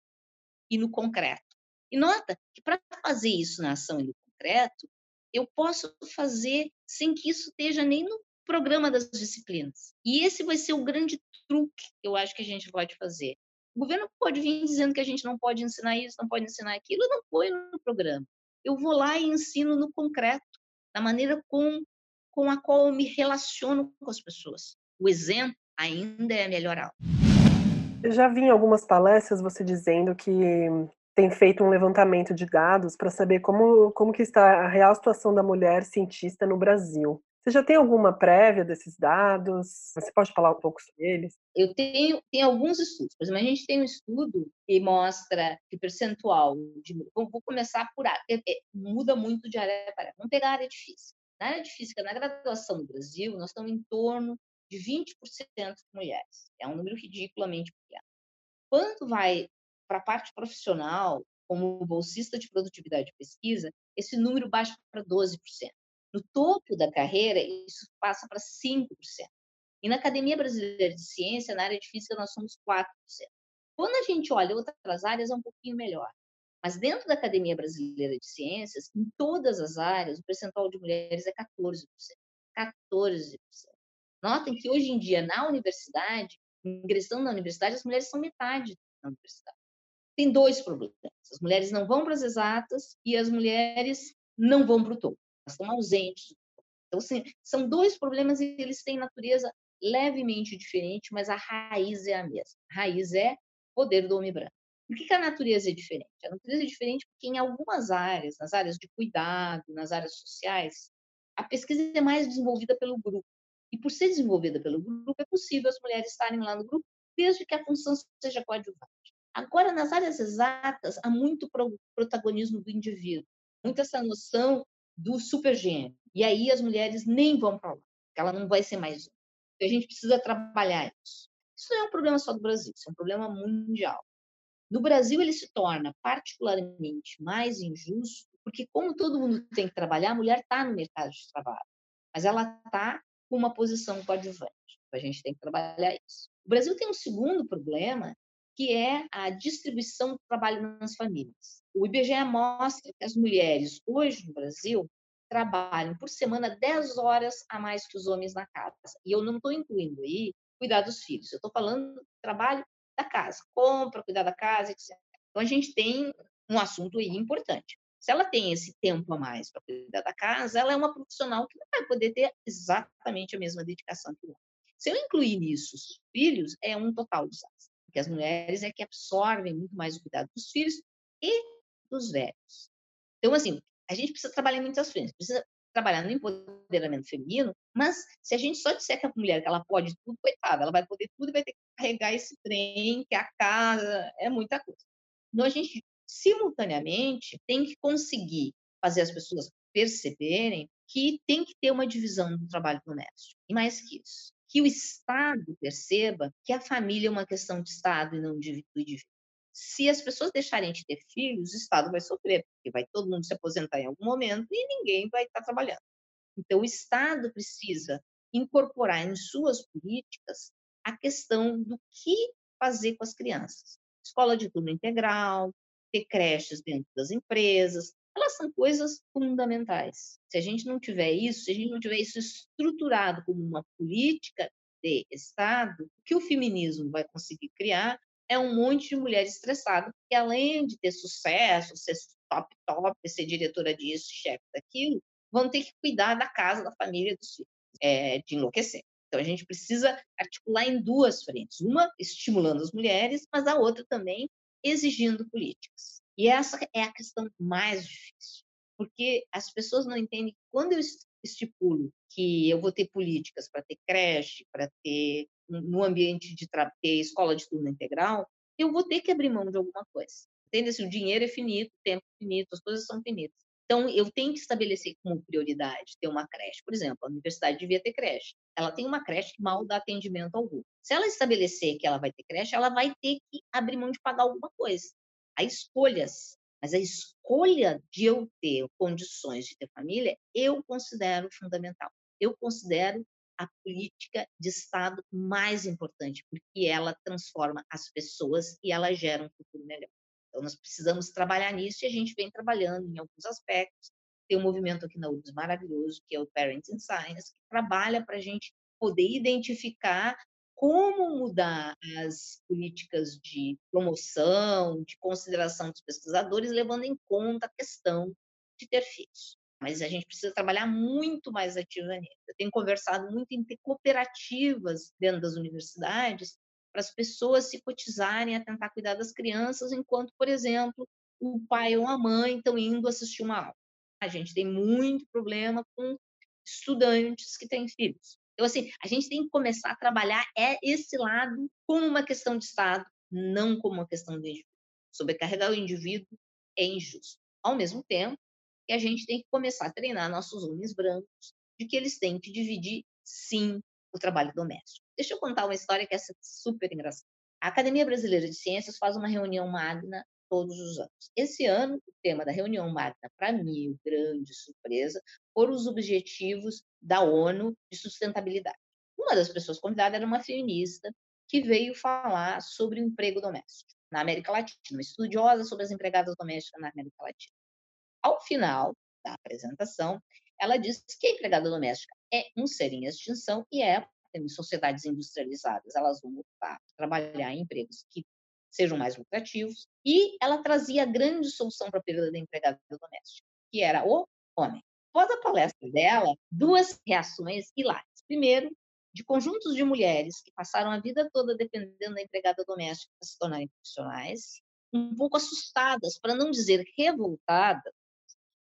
e no concreto. E nota que para fazer isso na ação e no concreto, eu posso fazer sem que isso esteja nem no programa das disciplinas. E esse vai ser o grande truque que eu acho que a gente pode fazer. O governo pode vir dizendo que a gente não pode ensinar isso, não pode ensinar aquilo, não põe no programa. Eu vou lá e ensino no concreto, na maneira com, com a qual eu me relaciono com as pessoas. O exemplo ainda é a melhor aula. Eu já vi em algumas palestras você dizendo que tem feito um levantamento de dados para saber como, como que está a real situação da mulher cientista no Brasil. Você já tem alguma prévia desses dados? Você pode falar um pouco sobre eles? Eu tenho, tenho alguns estudos. Exemplo, a gente tem um estudo que mostra que o percentual de. Vou, começar por área. É, é, muda muito de área para área. Vamos pegar a área de física. Na área de física, na graduação no Brasil, nós estamos em torno de 20% de mulheres. É um número ridiculamente pequeno. Quando vai para a parte profissional, como bolsista de produtividade e pesquisa, esse número baixa para 12%. No topo da carreira, isso passa para 5%. E na Academia Brasileira de Ciência, na área de física, nós somos 4%. Quando a gente olha outras áreas, é um pouquinho melhor. Mas dentro da Academia Brasileira de Ciências, em todas as áreas, o percentual de mulheres é 14%. 14%. Notem que hoje em dia, na universidade, ingressando na universidade, as mulheres são metade da universidade tem dois problemas. As mulheres não vão para as exatas e as mulheres não vão para o topo. Elas estão ausentes. Então, assim, são dois problemas e eles têm natureza levemente diferente, mas a raiz é a mesma. A raiz é poder do homem branco. Por que, que a natureza é diferente? A natureza é diferente porque em algumas áreas, nas áreas de cuidado, nas áreas sociais, a pesquisa é mais desenvolvida pelo grupo. E por ser desenvolvida pelo grupo, é possível as mulheres estarem lá no grupo, desde que a função seja coadjuvante. Agora, nas áreas exatas, há muito protagonismo do indivíduo, muito essa noção do supergênio. E aí as mulheres nem vão para lá, porque ela não vai ser mais uma. Então, a gente precisa trabalhar isso. Isso não é um problema só do Brasil, isso é um problema mundial. No Brasil, ele se torna particularmente mais injusto, porque, como todo mundo *laughs* tem que trabalhar, a mulher está no mercado de trabalho, mas ela está com uma posição coadjuvante. A gente tem que trabalhar isso. O Brasil tem um segundo problema, que é a distribuição do trabalho nas famílias. O IBGE mostra que as mulheres, hoje no Brasil, trabalham por semana 10 horas a mais que os homens na casa. E eu não estou incluindo aí cuidar dos filhos, eu estou falando do trabalho da casa, compra, cuidar da casa, etc. Então, a gente tem um assunto aí importante. Se ela tem esse tempo a mais para cuidar da casa, ela é uma profissional que não vai poder ter exatamente a mesma dedicação que o homem. Se eu incluir nisso os filhos, é um total desastre, porque as mulheres é que absorvem muito mais o cuidado dos filhos e dos velhos. Então, assim, a gente precisa trabalhar em muitas frentes, precisa trabalhar no empoderamento feminino, mas se a gente só disser que a mulher que ela pode tudo, coitada, ela vai poder tudo e vai ter que carregar esse trem, que é a casa, é muita coisa. Então, a gente, simultaneamente, tem que conseguir fazer as pessoas perceberem que tem que ter uma divisão do trabalho doméstico. E mais que isso, que o Estado perceba que a família é uma questão de Estado e não de indivíduo. Se as pessoas deixarem de ter filhos, o Estado vai sofrer, porque vai todo mundo se aposentar em algum momento e ninguém vai estar trabalhando. Então, o Estado precisa incorporar em suas políticas a questão do que fazer com as crianças. Escola de turno integral, ter creches dentro das empresas, elas são coisas fundamentais. Se a gente não tiver isso, se a gente não tiver isso estruturado como uma política de Estado, o que o feminismo vai conseguir criar é um monte de mulher estressada, que além de ter sucesso, ser top, top, ser diretora disso, chefe daquilo, vão ter que cuidar da casa, da família, dos filhos, é, de enlouquecer. Então, a gente precisa articular em duas frentes. Uma, estimulando as mulheres, mas a outra também exigindo políticas. E essa é a questão mais difícil, porque as pessoas não entendem que quando eu estipulo que eu vou ter políticas para ter creche, para ter no ambiente de ter escola de turno integral, eu vou ter que abrir mão de alguma coisa. Entende? Se o dinheiro é finito, o tempo é finito, as coisas são finitas. Então, eu tenho que estabelecer como prioridade ter uma creche. Por exemplo, a universidade devia ter creche. Ela tem uma creche que mal dá atendimento algum. Se ela estabelecer que ela vai ter creche, ela vai ter que abrir mão de pagar alguma coisa há escolhas, mas a escolha de eu ter condições de ter família, eu considero fundamental. Eu considero a política de Estado mais importante, porque ela transforma as pessoas e ela gera um futuro melhor. Então, nós precisamos trabalhar nisso e a gente vem trabalhando em alguns aspectos. Tem um movimento aqui na URGS maravilhoso, que é o Parenting Science, que trabalha para a gente poder identificar como mudar as políticas de promoção, de consideração dos pesquisadores, levando em conta a questão de ter filhos. Mas a gente precisa trabalhar muito mais ativamente. Eu tenho conversado muito em ter cooperativas dentro das universidades para as pessoas se cotizarem a tentar cuidar das crianças, enquanto, por exemplo, o pai ou a mãe estão indo assistir uma aula. A gente tem muito problema com estudantes que têm filhos. Então, assim, a gente tem que começar a trabalhar é esse lado como uma questão de Estado, não como uma questão do indivíduo. Sobrecarregar o indivíduo é injusto. Ao mesmo tempo que a gente tem que começar a treinar nossos homens brancos de que eles têm que dividir, sim, o trabalho doméstico. Deixa eu contar uma história que é super engraçada. A Academia Brasileira de Ciências faz uma reunião magna todos os anos. Esse ano, o tema da reunião magna, para mim, grande surpresa, foram os objetivos da ONU de sustentabilidade. Uma das pessoas convidadas era uma feminista que veio falar sobre o emprego doméstico na América Latina, uma estudiosa sobre as empregadas domésticas na América Latina. Ao final da apresentação, ela disse que a empregada doméstica é um ser em extinção e é, em sociedades industrializadas, elas vão optar trabalhar em empregos que sejam mais lucrativos, e ela trazia a grande solução para a perda da empregada doméstica, que era o homem. Após a palestra dela, duas reações hilárias. Primeiro, de conjuntos de mulheres que passaram a vida toda dependendo da empregada doméstica para se tornarem profissionais, um pouco assustadas, para não dizer revoltadas,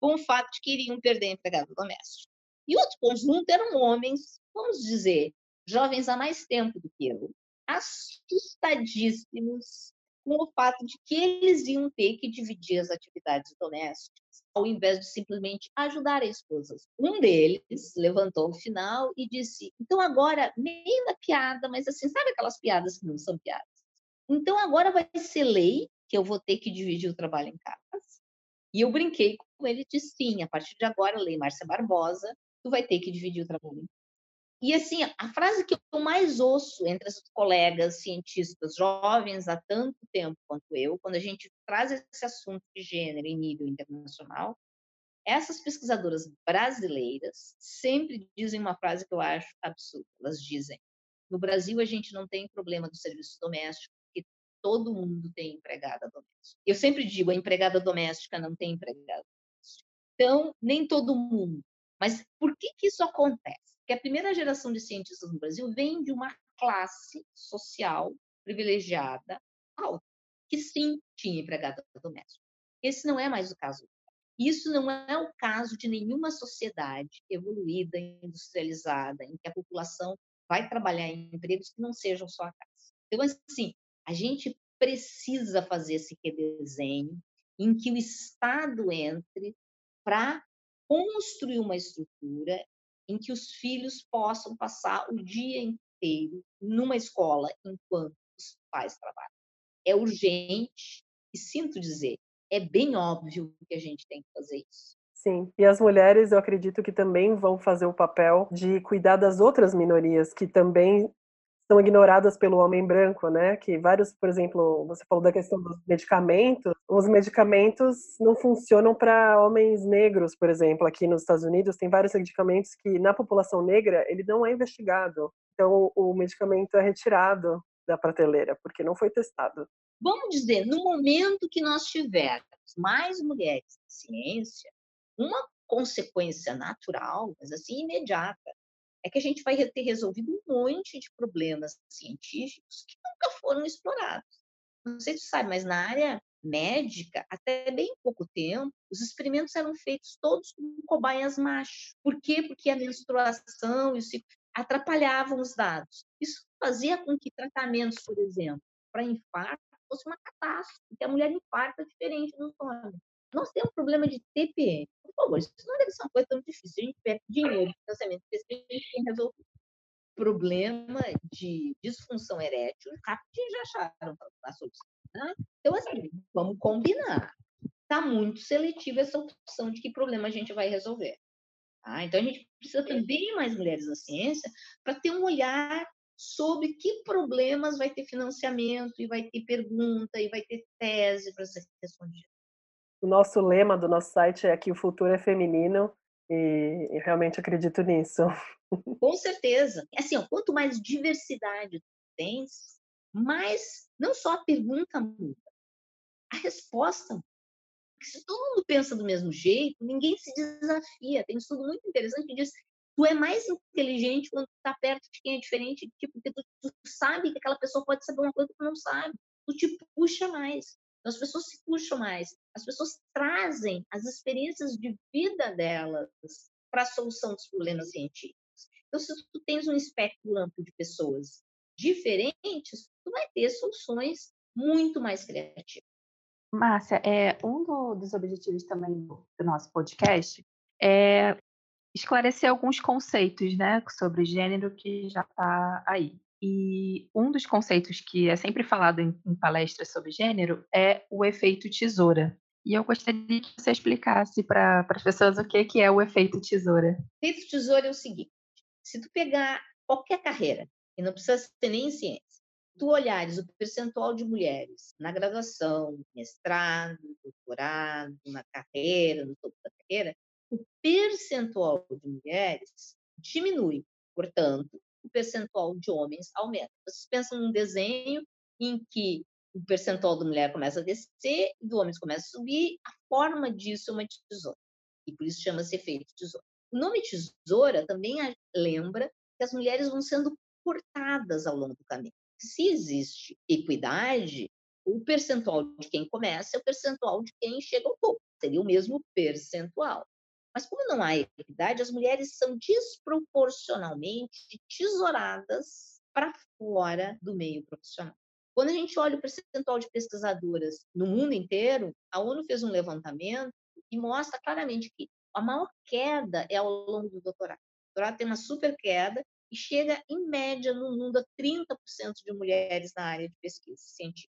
com o fato de que iriam perder a empregada doméstica. E outro conjunto eram homens, vamos dizer, jovens há mais tempo do que eu, assustadíssimos com o fato de que eles iam ter que dividir as atividades domésticas, ao invés de simplesmente ajudar a esposa. Um deles levantou o final e disse: Então agora, meio na piada, mas assim, sabe aquelas piadas que não são piadas? Então agora vai ser lei que eu vou ter que dividir o trabalho em casa. E eu brinquei com ele e disse: Sim, a partir de agora, lei Márcia Barbosa, tu vai ter que dividir o trabalho. E assim, a frase que eu mais ouço entre as colegas cientistas jovens há tanto tempo quanto eu, quando a gente traz esse assunto de gênero em nível internacional, essas pesquisadoras brasileiras sempre dizem uma frase que eu acho absurda. Elas dizem: no Brasil a gente não tem problema do serviço doméstico, todo mundo tem empregada doméstica. Eu sempre digo: a empregada doméstica não tem empregada doméstica. Então, nem todo mundo. Mas por que, que isso acontece? Porque a primeira geração de cientistas no Brasil vem de uma classe social privilegiada alta, que sim tinha empregada doméstica. Esse não é mais o caso isso não é o caso de nenhuma sociedade evoluída, industrializada, em que a população vai trabalhar em empregos que não sejam só a casa. Então, assim, a gente precisa fazer esse redesenho em que o Estado entre para construir uma estrutura em que os filhos possam passar o dia inteiro numa escola enquanto os pais trabalham. É urgente e sinto dizer, é bem óbvio que a gente tem que fazer isso. Sim, e as mulheres eu acredito que também vão fazer o papel de cuidar das outras minorias que também são ignoradas pelo homem branco, né? Que vários, por exemplo, você falou da questão dos medicamentos, os medicamentos não funcionam para homens negros, por exemplo, aqui nos Estados Unidos tem vários medicamentos que na população negra ele não é investigado. Então o medicamento é retirado da prateleira porque não foi testado. Vamos dizer, no momento que nós tivermos mais mulheres na ciência, uma consequência natural, mas assim imediata, é que a gente vai ter resolvido um monte de problemas científicos que nunca foram explorados. Não sei se você sabe, mas na área médica, até bem pouco tempo, os experimentos eram feitos todos com cobaias machos. Por quê? Porque a menstruação e o ciclo atrapalhavam os dados. Isso fazia com que tratamentos, por exemplo, para infarto, fosse uma catástrofe, porque a mulher infarta diferente dos homens. Nós temos um problema de TPM. Por favor, isso não deve ser uma coisa tão difícil. A gente perde dinheiro de financiamento porque a gente tem resolvido. Problema de disfunção erétil, rapidinho já acharam a solução. Né? Então, assim, vamos combinar. Está muito seletiva essa opção de que problema a gente vai resolver. Tá? Então, a gente precisa também mais mulheres na ciência para ter um olhar sobre que problemas vai ter financiamento e vai ter pergunta e vai ter tese para ser respondida. O nosso lema do nosso site é que o futuro é feminino e, e realmente acredito nisso. Com certeza. Assim, ó, quanto mais diversidade tens, mais não só a pergunta muda, a resposta muda. Porque se todo mundo pensa do mesmo jeito, ninguém se desafia. Tem um estudo muito interessante que diz tu é mais inteligente quando tu tá perto de quem é diferente, tipo, porque tu, tu, sabe que aquela pessoa pode saber uma coisa que tu não sabe. Tu te puxa mais. Então, as pessoas se puxam mais. As pessoas trazem as experiências de vida delas para a solução dos problemas científicos. Então, se tu tens um espectro amplo de pessoas diferentes, tu vai ter soluções muito mais criativas. Márcia, é, um do, dos objetivos também do, do nosso podcast é esclarecer alguns conceitos, né, sobre gênero que já está aí. E um dos conceitos que é sempre falado em, em palestras sobre gênero é o efeito tesoura. E eu gostaria que você explicasse para as pessoas o que, que é o efeito tesoura. O efeito tesoura é o seguinte: se tu pegar qualquer carreira, e não precisa ser nem em ciência, tu olhares o percentual de mulheres na graduação, mestrado, doutorado, na carreira, no topo da carreira, o percentual de mulheres diminui. Portanto, o percentual de homens aumenta. Vocês pensam num desenho em que o percentual da mulher começa a descer e do homem começa a subir, a forma disso é uma tesoura. E por isso chama-se efeito tesoura. O nome tesoura também lembra que as mulheres vão sendo cortadas ao longo do caminho. Se existe equidade, o percentual de quem começa é o percentual de quem chega ao topo. Seria o mesmo percentual. Mas como não há equidade, as mulheres são desproporcionalmente tesouradas para fora do meio profissional. Quando a gente olha o percentual de pesquisadoras no mundo inteiro, a ONU fez um levantamento e mostra claramente que a maior queda é ao longo do doutorado. O doutorado tem uma super queda e chega, em média, no mundo, a 30% de mulheres na área de pesquisa científica,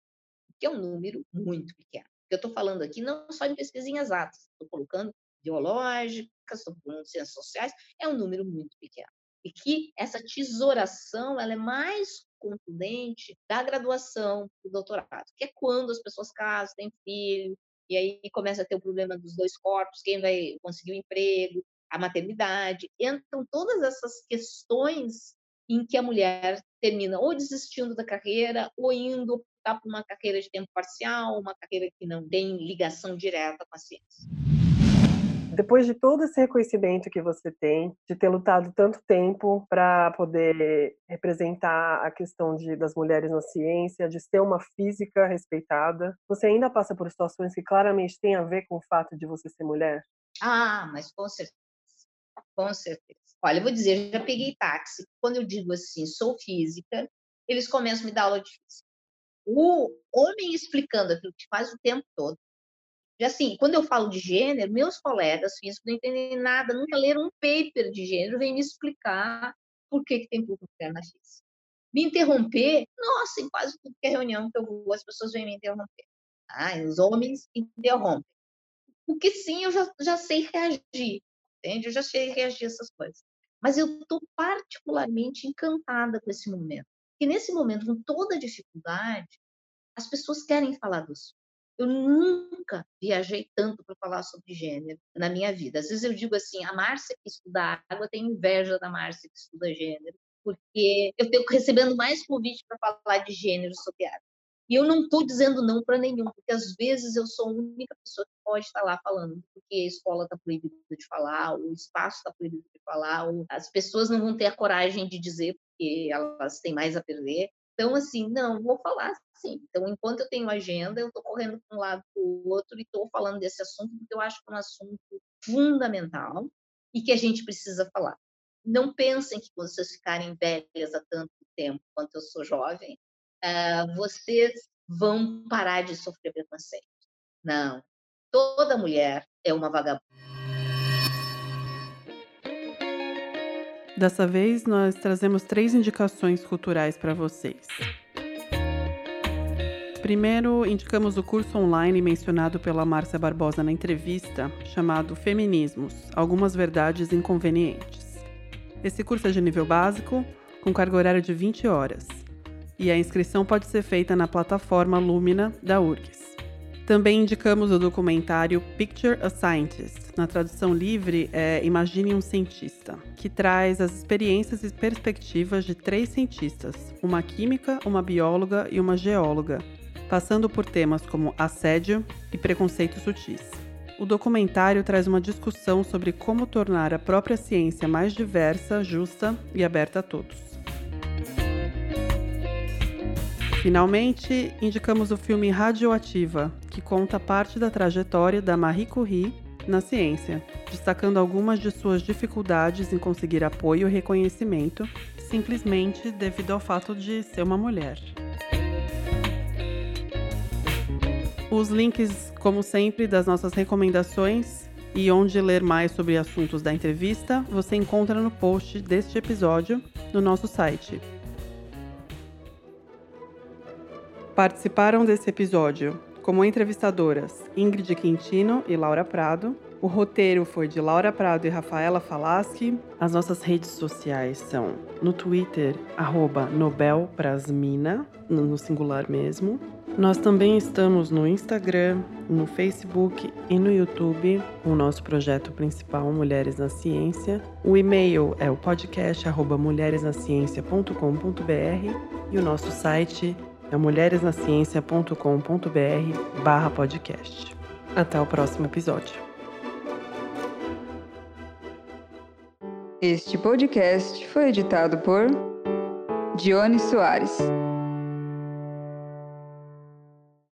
que é um número muito pequeno. Eu estou falando aqui não só de pesquisa em exatas, estou colocando biológicas, estou falando de ciências sociais, é um número muito pequeno. E que essa tesouração ela é mais contundente da graduação do doutorado, que é quando as pessoas casam, têm filho, e aí começa a ter o problema dos dois corpos, quem vai conseguir o emprego, a maternidade. Entram todas essas questões em que a mulher termina ou desistindo da carreira ou indo optar por uma carreira de tempo parcial, uma carreira que não tem ligação direta com a ciência. Depois de todo esse reconhecimento que você tem, de ter lutado tanto tempo para poder representar a questão de, das mulheres na ciência, de ser uma física respeitada, você ainda passa por situações que claramente têm a ver com o fato de você ser mulher? Ah, mas com certeza. Com certeza. Olha, eu vou dizer, já peguei táxi. Quando eu digo assim, sou física, eles começam a me dar aula de física. O homem explicando aquilo que faz o tempo todo. Assim, quando eu falo de gênero, meus colegas físicos não entendem nada, nunca leram um paper de gênero, vêm me explicar por que, que tem pouca mulher na física. Me interromper, nossa, em quase é reunião que eu vou, as pessoas vêm me interromper. Ah, os homens interrompem. O que sim, eu já, já sei reagir, entende? Eu já sei reagir a essas coisas. Mas eu estou particularmente encantada com esse momento. Porque nesse momento, com toda dificuldade, as pessoas querem falar do assunto. Eu nunca viajei tanto para falar sobre gênero na minha vida. Às vezes eu digo assim, a Márcia que estuda água tem inveja da Márcia que estuda gênero, porque eu estou recebendo mais convite para falar de gênero sobre água. E eu não estou dizendo não para nenhum, porque às vezes eu sou a única pessoa que pode estar lá falando, porque a escola está proibida de falar, o espaço está proibido de falar, as pessoas não vão ter a coragem de dizer porque elas têm mais a perder. Então, assim, não, vou falar sim. Então, enquanto eu tenho agenda, eu estou correndo para um lado para o outro e estou falando desse assunto, porque eu acho que é um assunto fundamental e que a gente precisa falar. Não pensem que vocês ficarem velhas há tanto tempo quanto eu sou jovem, uh, vocês vão parar de sofrer preconceito. Não. Toda mulher é uma vagabunda. Dessa vez, nós trazemos três indicações culturais para vocês. Primeiro, indicamos o curso online mencionado pela Márcia Barbosa na entrevista, chamado Feminismos Algumas Verdades Inconvenientes. Esse curso é de nível básico, com carga horária de 20 horas e a inscrição pode ser feita na plataforma Lumina da URGS. Também indicamos o documentário Picture a Scientist, na tradução livre é Imagine um Cientista, que traz as experiências e perspectivas de três cientistas, uma química, uma bióloga e uma geóloga, passando por temas como assédio e preconceitos sutis. O documentário traz uma discussão sobre como tornar a própria ciência mais diversa, justa e aberta a todos. Finalmente, indicamos o filme Radioativa, que conta parte da trajetória da Marie Curie na ciência, destacando algumas de suas dificuldades em conseguir apoio e reconhecimento, simplesmente devido ao fato de ser uma mulher. Os links, como sempre, das nossas recomendações e onde ler mais sobre assuntos da entrevista, você encontra no post deste episódio no nosso site Participaram desse episódio como entrevistadoras Ingrid Quintino e Laura Prado. O roteiro foi de Laura Prado e Rafaela Falaschi. As nossas redes sociais são no Twitter, Nobelprasmina, no singular mesmo. Nós também estamos no Instagram, no Facebook e no YouTube, o nosso projeto principal Mulheres na Ciência. O e-mail é o podcast mulheresnaciencia.com.br e o nosso site é mulheresnaciencia.com.br barra podcast. Até o próximo episódio. Este podcast foi editado por Dione Soares.